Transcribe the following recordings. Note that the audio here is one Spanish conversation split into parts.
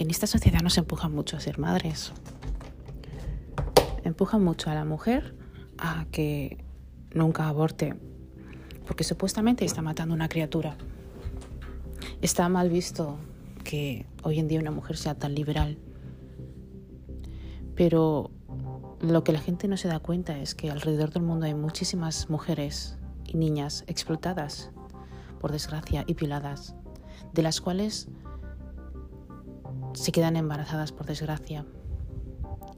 en esta sociedad nos empuja mucho a ser madres. Empuja mucho a la mujer a que nunca aborte, porque supuestamente está matando una criatura. Está mal visto que hoy en día una mujer sea tan liberal. Pero lo que la gente no se da cuenta es que alrededor del mundo hay muchísimas mujeres y niñas explotadas, por desgracia, y violadas, de las cuales se quedan embarazadas por desgracia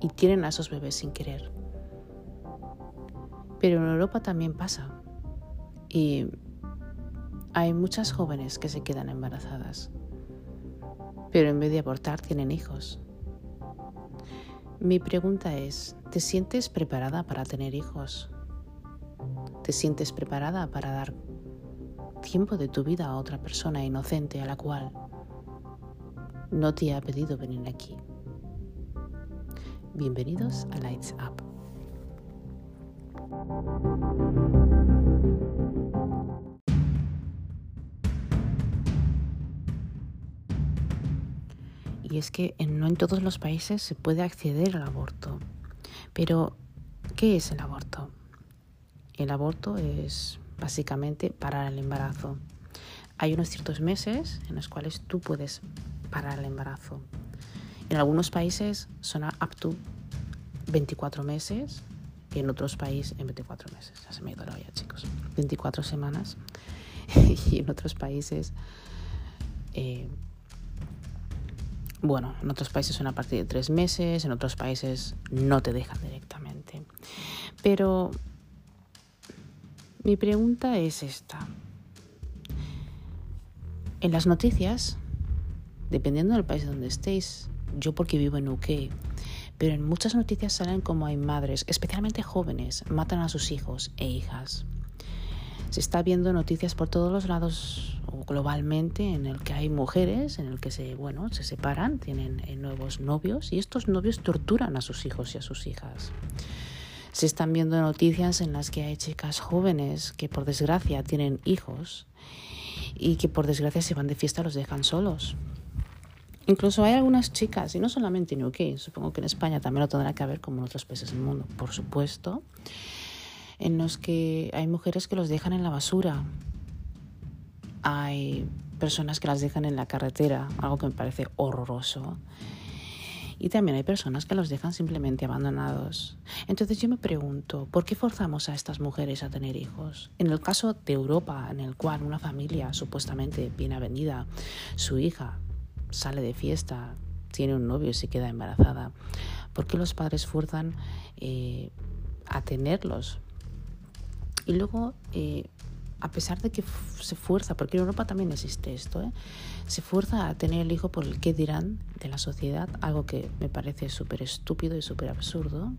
y tienen a esos bebés sin querer. Pero en Europa también pasa y hay muchas jóvenes que se quedan embarazadas, pero en vez de abortar tienen hijos. Mi pregunta es, ¿te sientes preparada para tener hijos? ¿Te sientes preparada para dar tiempo de tu vida a otra persona inocente a la cual no te ha pedido venir aquí? Bienvenidos a Lights Up. Y es que no en todos los países se puede acceder al aborto. Pero, ¿qué es el aborto? El aborto es básicamente parar el embarazo. Hay unos ciertos meses en los cuales tú puedes parar el embarazo. En algunos países son up to 24 meses y en otros países en 24 meses. Ya se me ha ido la olla, chicos. 24 semanas y en otros países eh, bueno, en otros países son a partir de tres meses, en otros países no te dejan directamente. Pero mi pregunta es esta. En las noticias, dependiendo del país donde estéis, yo porque vivo en UK, pero en muchas noticias salen como hay madres, especialmente jóvenes, matan a sus hijos e hijas. Se está viendo noticias por todos los lados globalmente en el que hay mujeres en el que se bueno se separan tienen eh, nuevos novios y estos novios torturan a sus hijos y a sus hijas. Se están viendo noticias en las que hay chicas jóvenes que por desgracia tienen hijos y que por desgracia se van de fiesta los dejan solos Incluso hay algunas chicas, y no solamente en UK, supongo que en España también lo tendrá que haber como en otros países del mundo, por supuesto, en los que hay mujeres que los dejan en la basura hay personas que las dejan en la carretera, algo que me parece horroroso. Y también hay personas que los dejan simplemente abandonados. Entonces yo me pregunto, ¿por qué forzamos a estas mujeres a tener hijos? En el caso de Europa, en el cual una familia supuestamente bien avenida, su hija sale de fiesta, tiene un novio y se queda embarazada, ¿por qué los padres fuerzan eh, a tenerlos? Y luego eh, a pesar de que se fuerza, porque en Europa también existe esto, ¿eh? se fuerza a tener el hijo por el que dirán de la sociedad, algo que me parece súper estúpido y súper absurdo.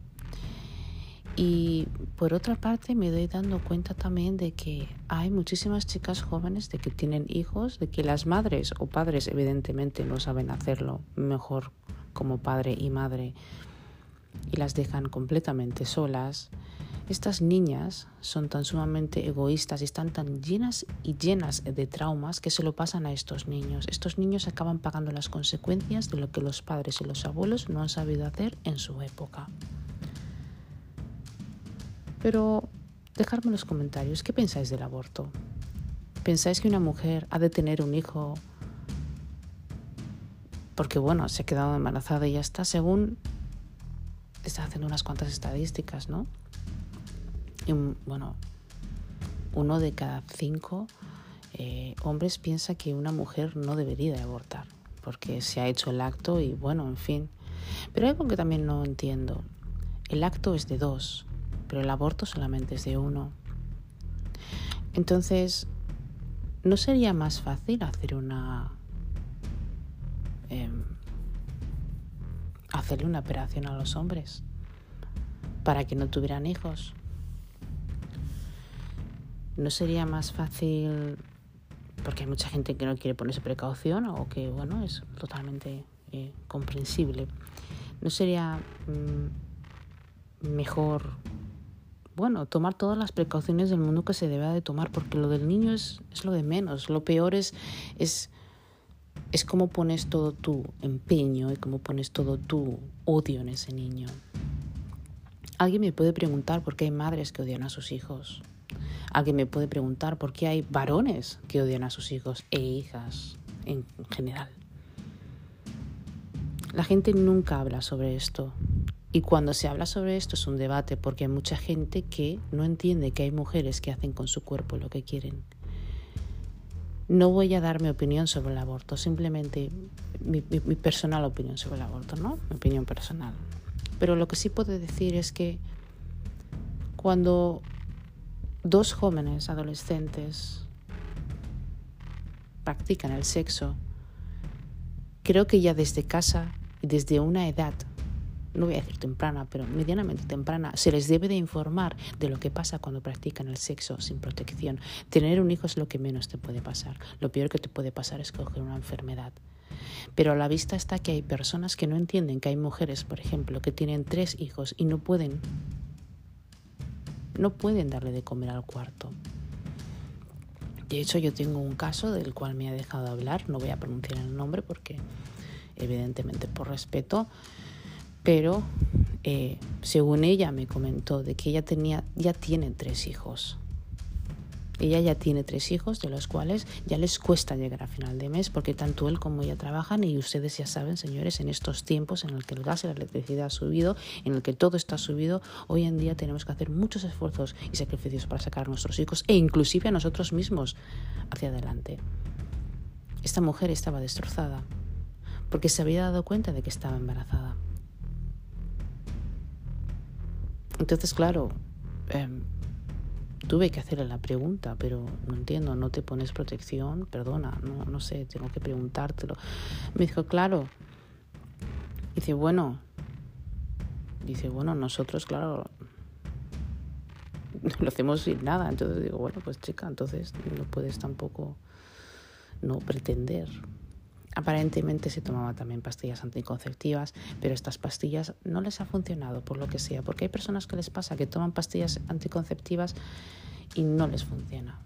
Y por otra parte me doy dando cuenta también de que hay muchísimas chicas jóvenes de que tienen hijos, de que las madres o padres evidentemente no saben hacerlo mejor como padre y madre y las dejan completamente solas estas niñas son tan sumamente egoístas y están tan llenas y llenas de traumas que se lo pasan a estos niños. Estos niños acaban pagando las consecuencias de lo que los padres y los abuelos no han sabido hacer en su época. Pero dejadme en los comentarios, ¿qué pensáis del aborto? ¿Pensáis que una mujer ha de tener un hijo porque, bueno, se ha quedado embarazada y ya está? Según está haciendo unas cuantas estadísticas, ¿no? Y, bueno, uno de cada cinco eh, hombres piensa que una mujer no debería de abortar, porque se ha hecho el acto y bueno, en fin. Pero hay algo que también no entiendo. El acto es de dos, pero el aborto solamente es de uno. Entonces, ¿no sería más fácil hacer una... Em, hacerle una operación a los hombres para que no tuvieran hijos? ¿No sería más fácil, porque hay mucha gente que no quiere ponerse precaución o que, bueno, es totalmente eh, comprensible, ¿no sería mm, mejor, bueno, tomar todas las precauciones del mundo que se debe de tomar? Porque lo del niño es, es lo de menos, lo peor es, es es como pones todo tu empeño y cómo pones todo tu odio en ese niño. Alguien me puede preguntar por qué hay madres que odian a sus hijos. Alguien me puede preguntar por qué hay varones que odian a sus hijos e hijas en general. La gente nunca habla sobre esto. Y cuando se habla sobre esto es un debate porque hay mucha gente que no entiende que hay mujeres que hacen con su cuerpo lo que quieren no voy a dar mi opinión sobre el aborto, simplemente mi, personal opinión sobre el aborto, ¿no? Mi opinión personal. Pero lo que sí puedo decir es que cuando dos jóvenes adolescentes practican el sexo, creo que ya desde casa y desde una edad no voy a decir temprana, pero medianamente temprana, se les debe de informar de lo que pasa cuando practican el sexo sin protección. Tener un hijo es lo que menos te puede pasar. Lo peor que te puede pasar es coger una enfermedad. Pero a la vista está que hay personas que no entienden que hay mujeres, por ejemplo, que tienen tres hijos y no pueden no pueden darle de comer al cuarto. De hecho, yo tengo un caso del cual me ha dejado hablar, no voy a pronunciar el nombre porque evidentemente por respeto, pero eh, según ella me comentó de que ella tenía, ya tiene tres hijos. Ella ya tiene tres hijos, de los cuales ya les cuesta llegar a final de mes, porque tanto él como ella trabajan y ustedes ya saben, señores, en estos tiempos en el que el gas y la electricidad ha subido, en el que todo está subido, hoy en día tenemos que hacer muchos esfuerzos y sacrificios para sacar a nuestros hijos e inclusive a nosotros mismos hacia adelante. Esta mujer estaba destrozada porque se había dado cuenta de que estaba embarazada. Entonces, claro, em, tuve que hacerle la pregunta, pero no entiendo, no te pones protección, perdona, no, no sé, tengo que preguntártelo. Me dijo, claro. Dice, bueno, dice, bueno, nosotros, claro, lo hacemos sin nada. Entonces digo, bueno, pues chica, entonces no puedes tampoco no pretender Aparentemente se tomaba también pastillas anticonceptivas, pero estas pastillas no les ha funcionado por lo que sea, porque hay personas que les pasa que toman pastillas anticonceptivas y no les funciona.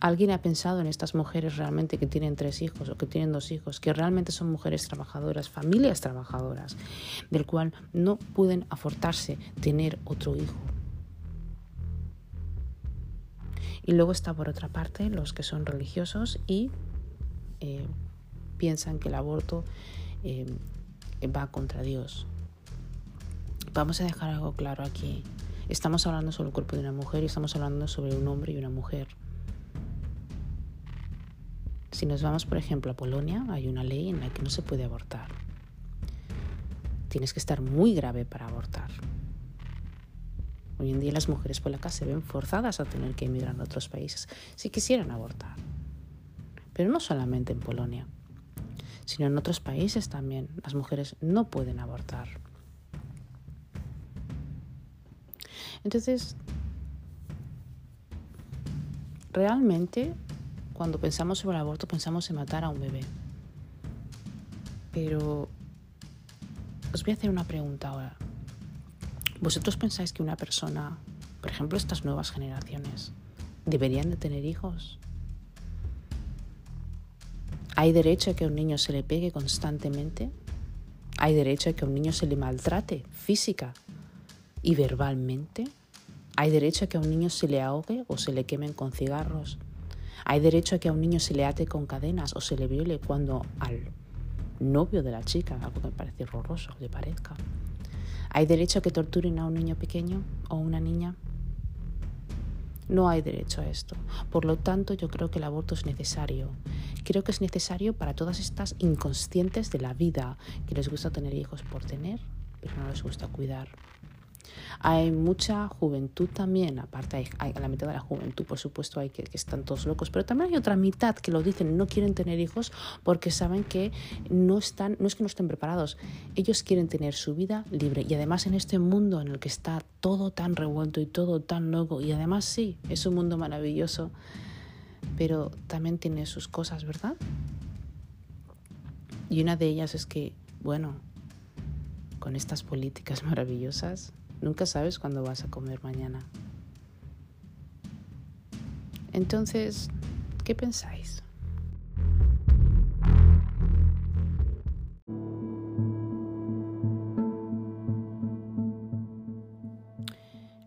¿Alguien ha pensado en estas mujeres realmente que tienen tres hijos o que tienen dos hijos, que realmente son mujeres trabajadoras, familias trabajadoras, del cual no pueden afortarse tener otro hijo? Y luego está por otra parte los que son religiosos y eh, piensan que el aborto eh, va contra Dios. Vamos a dejar algo claro aquí. Estamos hablando sobre el cuerpo de una mujer y estamos hablando sobre un hombre y una mujer. Si nos vamos, por ejemplo, a Polonia, hay una ley en la que no se puede abortar. Tienes que estar muy grave para abortar. Hoy en día las mujeres polacas se ven forzadas a tener que emigrar a otros países si quisieran abortar pero no solamente en Polonia, sino en otros países también. Las mujeres no pueden abortar. Entonces, realmente, cuando pensamos sobre el aborto, pensamos en matar a un bebé. Pero os voy a hacer una pregunta ahora. ¿Vosotros pensáis que una persona, por ejemplo estas nuevas generaciones, deberían de tener hijos? ¿Hay derecho a que a un niño se le pegue constantemente? ¿Hay derecho a que a un niño se le maltrate física y verbalmente? ¿Hay derecho a que a un niño se le ahogue o se le quemen con cigarros? ¿Hay derecho a que a un niño se le ate con cadenas o se le viole cuando al novio de la chica, algo que me parece horroroso, le parezca? ¿Hay derecho a que torturen a un niño pequeño o una niña? No hay derecho a esto. Por lo tanto, yo creo que el aborto es necesario. Creo que es necesario para todas estas inconscientes de la vida que les gusta tener hijos por tener, pero no les gusta cuidar. Hay mucha juventud también, aparte hay, a la mitad de la juventud, por supuesto, hay que, que, están todos locos, pero también hay otra mitad que lo dicen, no quieren tener hijos porque saben que no están, no es que no estén preparados, ellos quieren tener su vida libre y además en este mundo en el que está todo tan revuelto y todo tan loco y además sí, es un mundo maravilloso, pero también tiene sus cosas, ¿verdad? Y una de ellas es que, bueno, con estas políticas maravillosas, Nunca sabes cuándo vas a comer mañana. Entonces, ¿qué pensáis?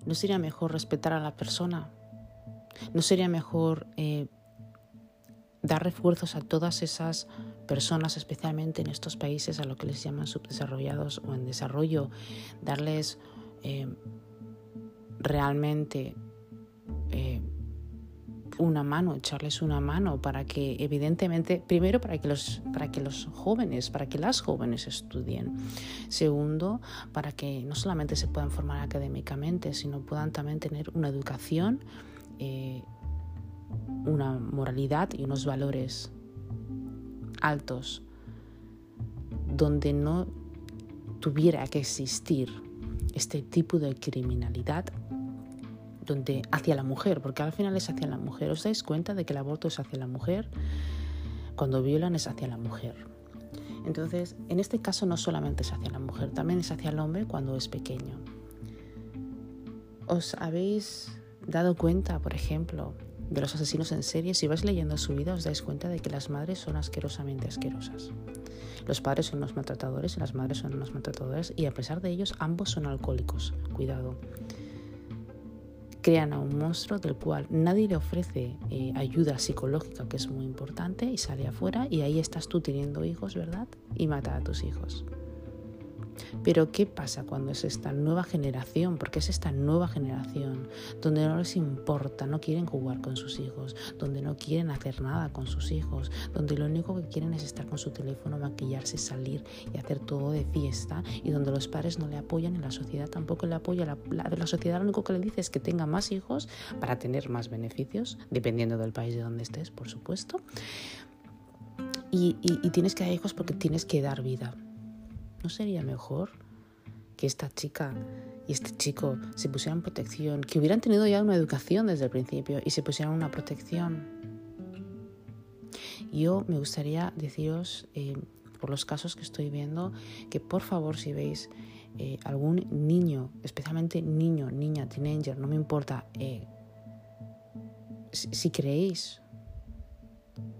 ¿No sería mejor respetar a la persona? ¿No sería mejor eh, dar refuerzos a todas esas personas, especialmente en estos países a lo que les llaman subdesarrollados o en desarrollo, darles eh, realmente eh, una mano, echarles una mano para que evidentemente, primero para que los, para que los jóvenes, para que las jóvenes estudien. Segundo, para que no solamente se puedan formar académicamente, sino puedan también tener una educación, eh, una moralidad y unos valores altos, donde no tuviera que existir este tipo de criminalidad donde hacia la mujer, porque al final es hacia la mujer. ¿Os dais cuenta de que el aborto es hacia la mujer? Cuando violan es hacia la mujer. Entonces, en este caso no solamente es hacia la mujer, también es hacia el hombre cuando es pequeño. ¿Os habéis dado cuenta, por ejemplo, de los asesinos en serie? Si vais leyendo su vida os dais cuenta de que las madres son asquerosamente asquerosas. Los padres son unos maltratadores y las madres son unos maltratadores y a pesar de ellos ambos son alcohólicos. Cuidado crean a un monstruo del cual nadie le ofrece eh, ayuda psicológica, que es muy importante, y sale afuera y ahí estás tú teniendo hijos, ¿verdad? Y mata a tus hijos. Pero ¿qué pasa cuando es esta nueva generación? Porque es esta nueva generación donde no les importa, no quieren jugar con sus hijos, donde no quieren hacer nada con sus hijos, donde lo único que quieren es estar con su teléfono, maquillarse, salir y hacer todo de fiesta y donde los padres no le apoyan y la sociedad tampoco le apoya. La, sociedad lo único que le dice es que tenga más hijos para tener más beneficios, dependiendo del país de donde estés, por supuesto. Y tienes que dar hijos porque tienes que dar vida ¿No sería mejor que esta chica y este chico se pusieran protección, que hubieran tenido ya una educación desde el principio y se pusieran una protección? Yo me gustaría deciros, eh, por los casos que estoy viendo, que por favor si veis eh, algún niño, especialmente niño, niña, teenager, no me importa, eh, si creéis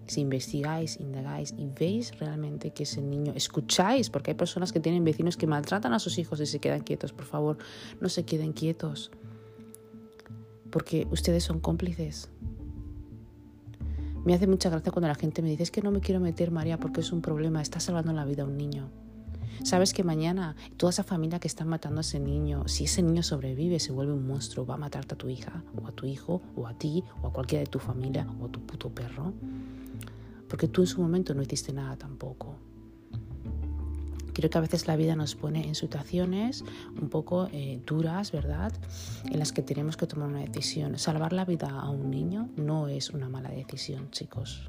si investigáis, indagáis y veis realmente que ese niño, escucháis, porque hay personas que tienen vecinos que maltratan a sus hijos y se quedan quietos, por favor, no se queden quietos, porque ustedes son cómplices. Me hace mucha gracia cuando la gente me dice, es que no me quiero meter, María, porque es un problema, está salvando la vida a un niño. Sabes que mañana toda esa familia que está matando a ese niño, si ese niño sobrevive, se vuelve un monstruo, va a matarte a tu hija, o a tu hijo, o a ti, o a cualquiera de tu familia, o a tu puto perro porque tú en su momento no hiciste nada tampoco. Creo que a veces la vida nos pone en situaciones un poco eh, duras, ¿verdad? En las que tenemos que tomar una decisión. Salvar la vida a un niño no es una mala decisión, chicos.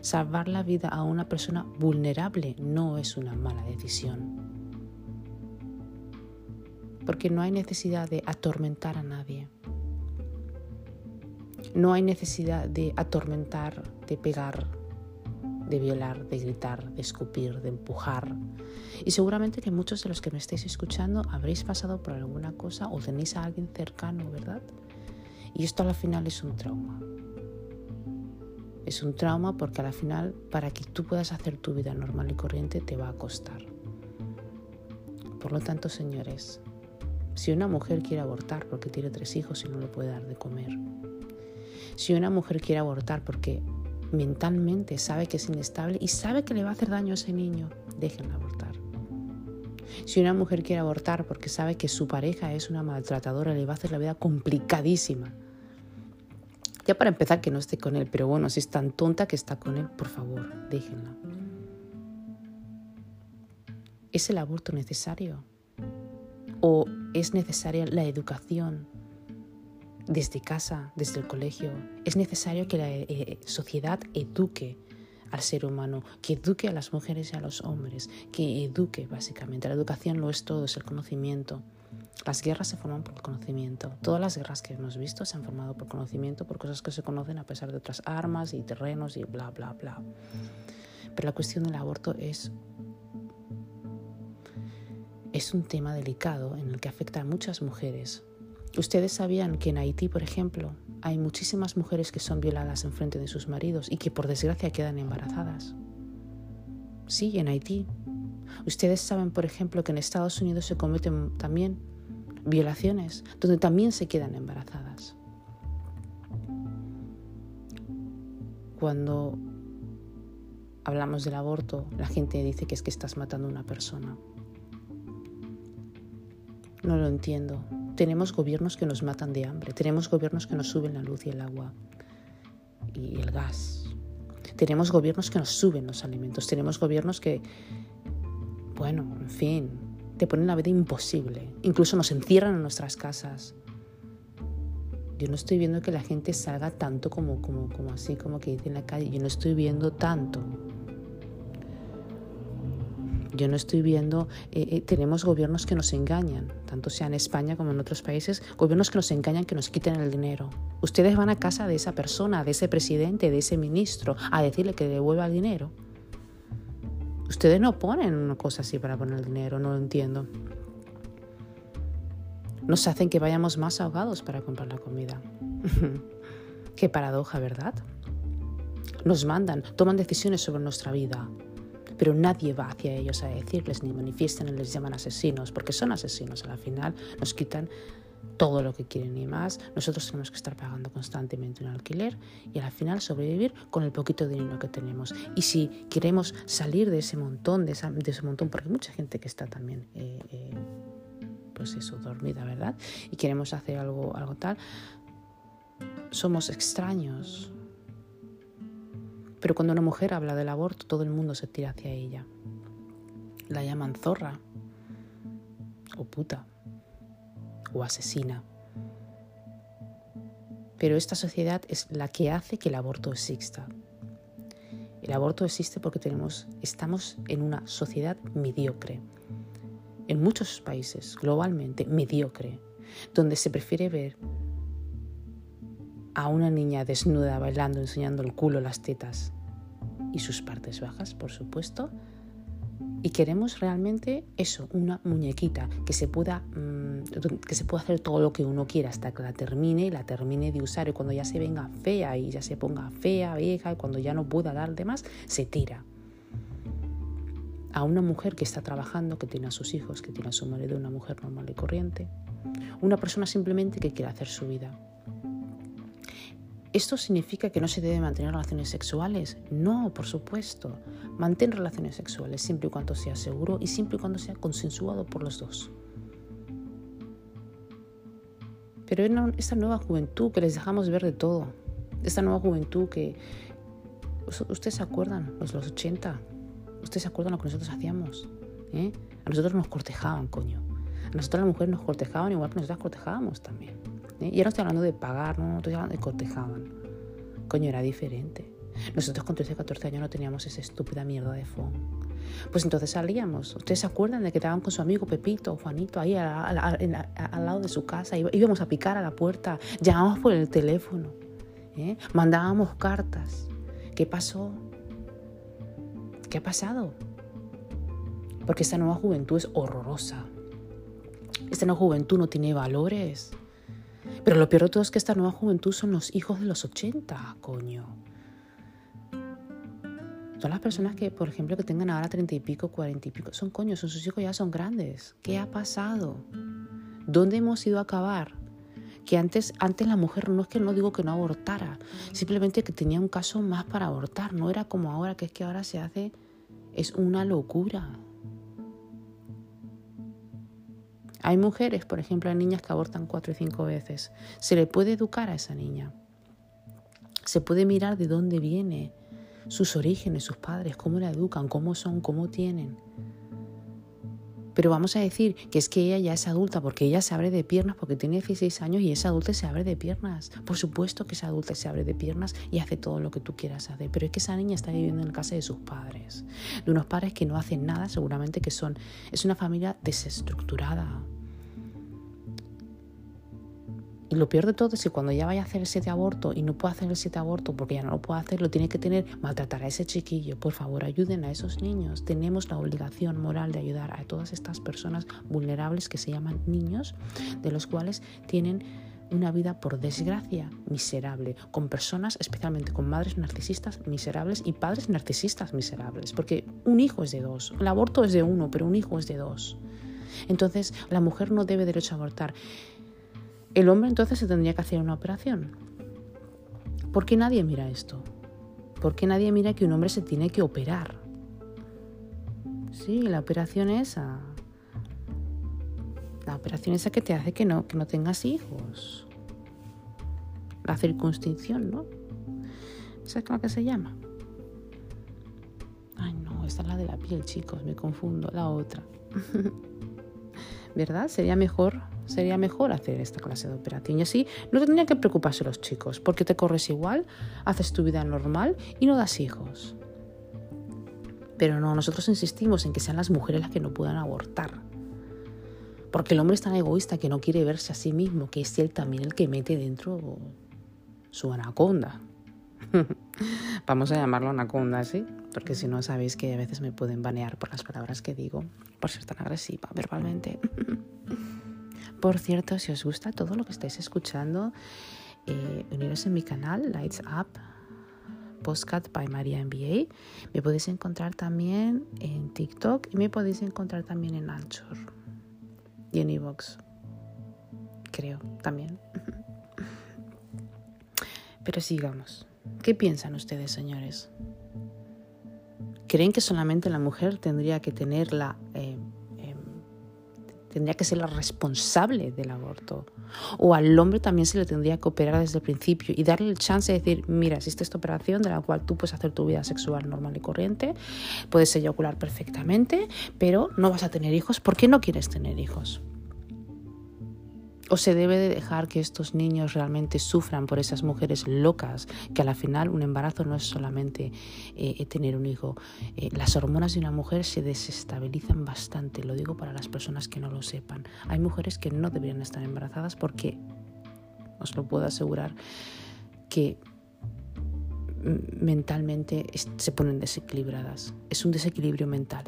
Salvar la vida a una persona vulnerable no es una mala decisión. Porque no hay necesidad de atormentar a nadie. No hay necesidad de atormentar, de pegar, de violar, de gritar, de escupir, de empujar. Y seguramente que muchos de los que me estáis escuchando habréis pasado por alguna cosa o tenéis a alguien cercano, ¿verdad? Y esto al final es un trauma. Es un trauma porque al final para que tú puedas hacer tu vida normal y corriente te va a costar. Por lo tanto, señores, si una mujer quiere abortar porque tiene tres hijos y no le puede dar de comer, si una mujer quiere abortar porque mentalmente sabe que es inestable y sabe que le va a hacer daño a ese niño, déjenla abortar. Si una mujer quiere abortar porque sabe que su pareja es una maltratadora, le va a hacer la vida complicadísima. Ya para empezar que no esté con él, pero bueno, si es tan tonta que está con él, por favor, déjenla. ¿Es el aborto necesario? ¿O es necesaria la educación desde casa, desde el colegio. Es necesario que la eh, sociedad eduque al ser humano, que eduque a las mujeres y a los hombres, que eduque básicamente. La educación lo es todo, es el conocimiento. Las guerras se forman por conocimiento. Todas las guerras que hemos visto se han formado por conocimiento, por cosas que se conocen a pesar de otras armas y terrenos y bla, bla, bla. Pero la cuestión del aborto es, es un tema delicado en el que afecta a muchas mujeres, Ustedes sabían que en Haití, por ejemplo, hay muchísimas mujeres que son violadas en frente de sus maridos y que por desgracia quedan embarazadas. Sí, en Haití. Ustedes saben, por ejemplo, que en Estados Unidos se cometen también violaciones, donde también se quedan embarazadas. Cuando hablamos del aborto, la gente dice que es que estás matando a una persona. No lo entiendo. Tenemos gobiernos que nos matan de hambre, tenemos gobiernos que nos suben la luz y el agua y el gas. Tenemos gobiernos que nos suben los alimentos, tenemos gobiernos que, bueno, en fin, te ponen la vida imposible. Incluso nos encierran en nuestras casas. Yo no estoy viendo que la gente salga tanto como, como, como así, como que dice en la calle. Yo no estoy viendo tanto. Yo no estoy viendo, eh, eh, tenemos gobiernos que nos engañan, tanto sea en España como en otros países, gobiernos que nos engañan, que nos quiten el dinero. Ustedes van a casa de esa persona, de ese presidente, de ese ministro, a decirle que devuelva el dinero. Ustedes no ponen una cosa así para poner el dinero, no lo entiendo. Nos hacen que vayamos más ahogados para comprar la comida. Qué paradoja, ¿verdad? Nos mandan, toman decisiones sobre nuestra vida, pero nadie va hacia ellos a decirles ni manifiestan y les llaman asesinos, porque son asesinos. A la final nos quitan todo lo que quieren y más. Nosotros tenemos que estar pagando constantemente un alquiler y al final sobrevivir con el poquito dinero que tenemos. Y si queremos salir de ese montón, de, ese montón, porque hay mucha gente que está también, eh, eh, pues eso, dormida, ¿verdad? Y queremos hacer algo, algo tal, somos extraños, pero cuando una mujer habla del aborto, todo el mundo se tira hacia ella. La llaman zorra, o puta, o asesina. Pero esta sociedad es la que hace que el aborto exista. El aborto existe porque tenemos, estamos en una sociedad mediocre. En muchos países, globalmente, mediocre, donde se prefiere ver a una niña desnuda bailando, enseñando el culo, las tetas y sus partes bajas, por supuesto. Y queremos realmente eso, una muñequita que se pueda que se pueda hacer todo lo que uno quiera hasta que la termine y la termine de usar y cuando ya se venga fea y ya se ponga fea, vieja y cuando ya no pueda dar de más, se tira. A una mujer que está trabajando, que tiene a sus hijos, que tiene a su marido, una mujer normal y corriente. Una persona simplemente que quiere hacer su vida. ¿Esto significa que no se debe mantener relaciones sexuales? No, por supuesto. Mantén relaciones sexuales siempre y cuando sea seguro y siempre y cuando sea consensuado por los dos. Pero esta nueva juventud que les dejamos ver de todo, esta nueva juventud que... ¿Ustedes se acuerdan? Los, los 80. ¿Ustedes se acuerdan lo que nosotros hacíamos? ¿Eh? A nosotros nos cortejaban, coño. A nosotros las mujeres nos cortejaban igual que nosotros cortejábamos también. ¿eh? Y ahora estoy hablando de pagar, no, estoy hablando de cortejaban. Coño, era diferente. Nosotros con 13, 14 años no teníamos esa estúpida mierda de phone. Pues entonces salíamos. ¿Ustedes se acuerdan de que estaban con su amigo Pepito Juanito ahí al lado de su casa? Íbamos a picar a la puerta, llamábamos por el teléfono, ¿eh? mandábamos cartas. ¿Qué pasó? ¿Qué ha pasado? Porque esta nueva juventud es horrorosa. Esta nueva juventud no tiene valores. Pero lo peor de todo es que esta nueva juventud son los hijos de los 80, coño. Son las personas que, por ejemplo, que tengan ahora treinta y pico, cuarenta y pico, son coños, sus hijos ya son grandes. ¿Qué ha pasado? ¿Dónde hemos ido a acabar? Que antes, antes la mujer no es que no digo que no abortara, simplemente que tenía un caso más para abortar, no era como ahora, que es que ahora se hace, es una locura. Hay mujeres, por ejemplo, hay niñas que abortan cuatro y cinco veces. Se le puede educar a esa niña. Se puede mirar de dónde viene, sus orígenes, sus padres, cómo la educan, cómo son, cómo tienen. Pero vamos a decir que es que ella ya es adulta porque ella se abre de piernas porque tiene 16 años y es adulta y se abre de piernas. Por supuesto que es adulta y se abre de piernas y hace todo lo que tú quieras hacer. Pero es que esa niña está viviendo en casa de sus padres. De unos padres que no hacen nada, seguramente que son. Es una familia desestructurada. Y lo peor de todo es que cuando ya vaya a hacer el siete aborto y no puede hacer el siete aborto porque ya no lo puede hacer, lo tiene que tener, maltratar a ese chiquillo. Por favor, ayuden a esos niños. Tenemos la obligación moral de ayudar a todas estas personas vulnerables que se llaman niños, de los cuales tienen una vida por desgracia miserable, con personas, especialmente con madres narcisistas miserables y padres narcisistas miserables, porque un hijo es de dos, el aborto es de uno, pero un hijo es de dos. Entonces, la mujer no debe derecho a abortar. El hombre entonces se tendría que hacer una operación. ¿Por qué nadie mira esto? ¿Por qué nadie mira que un hombre se tiene que operar? Sí, la operación esa. La operación esa que te hace que no, que no tengas hijos. La circuncisión, ¿no? ¿Sabes cómo que se llama? Ay, no, esta es la de la piel, chicos, me confundo, la otra. ¿Verdad? Sería mejor, sería mejor hacer esta clase de operación. Y así no tendrían que preocuparse los chicos, porque te corres igual, haces tu vida normal y no das hijos. Pero no, nosotros insistimos en que sean las mujeres las que no puedan abortar. Porque el hombre es tan egoísta que no quiere verse a sí mismo, que es él también el que mete dentro su anaconda. Vamos a llamarlo anaconda, ¿sí? Porque si no sabéis que a veces me pueden banear por las palabras que digo, por ser tan agresiva verbalmente. por cierto, si os gusta todo lo que estáis escuchando, eh, uniros en mi canal, Lights Up, Postcat by María MBA. Me podéis encontrar también en TikTok y me podéis encontrar también en Anchor y en Evox. Creo, también. Pero sigamos. ¿Qué piensan ustedes, señores? ¿Creen que solamente la mujer tendría que tener la, tendría que ser la responsable del aborto? ¿O al hombre también se le tendría que operar desde el principio y darle el chance de decir, mira, existe esta operación de la cual tú puedes hacer tu vida sexual normal y corriente, puedes eyacular perfectamente, pero no vas a tener hijos ¿por qué no quieres tener hijos? ¿O se debe de dejar que estos niños realmente sufran por esas mujeres locas, que a la final un embarazo no es solamente eh, tener un hijo? Eh, las hormonas de una mujer se desestabilizan bastante, lo digo para las personas que no lo sepan. Hay mujeres que no deberían estar embarazadas porque, os lo puedo asegurar, que mentalmente se ponen desequilibradas. Es un desequilibrio mental.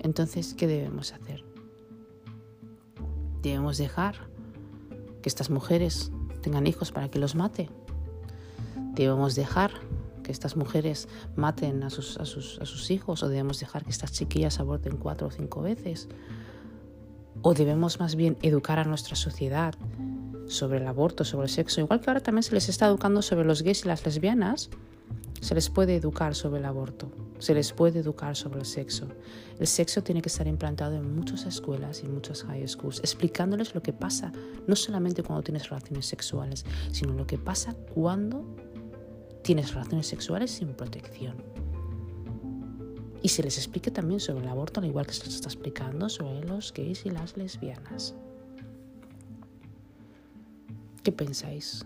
Entonces, ¿qué debemos hacer? Debemos dejar que estas mujeres tengan hijos para que los mate. Debemos dejar que estas mujeres maten a sus, hijos o debemos dejar que estas chiquillas aborten cuatro o cinco veces. O debemos más bien educar a nuestra sociedad sobre el aborto, sobre el sexo, igual que ahora también se les está educando sobre los gays y las lesbianas, se les puede educar sobre el aborto, se les puede educar sobre el sexo. El sexo tiene que estar implantado en muchas escuelas y en muchas high schools, explicándoles lo que pasa, no solamente cuando tienes relaciones sexuales, sino lo que pasa cuando tienes relaciones sexuales sin protección. Y se les explique también sobre el aborto, al igual que se les está explicando sobre los gays y las lesbianas. ¿Qué pensáis?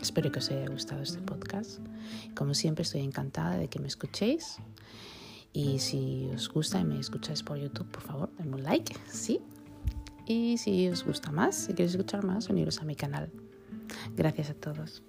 Espero que os haya gustado este podcast. Como siempre estoy encantada de que me escuchéis. Y si os gusta y me escucháis por YouTube, por favor, denme un like, ¿sí? Y si os gusta más, si queréis escuchar más, uniros a mi canal. Gracias a todos.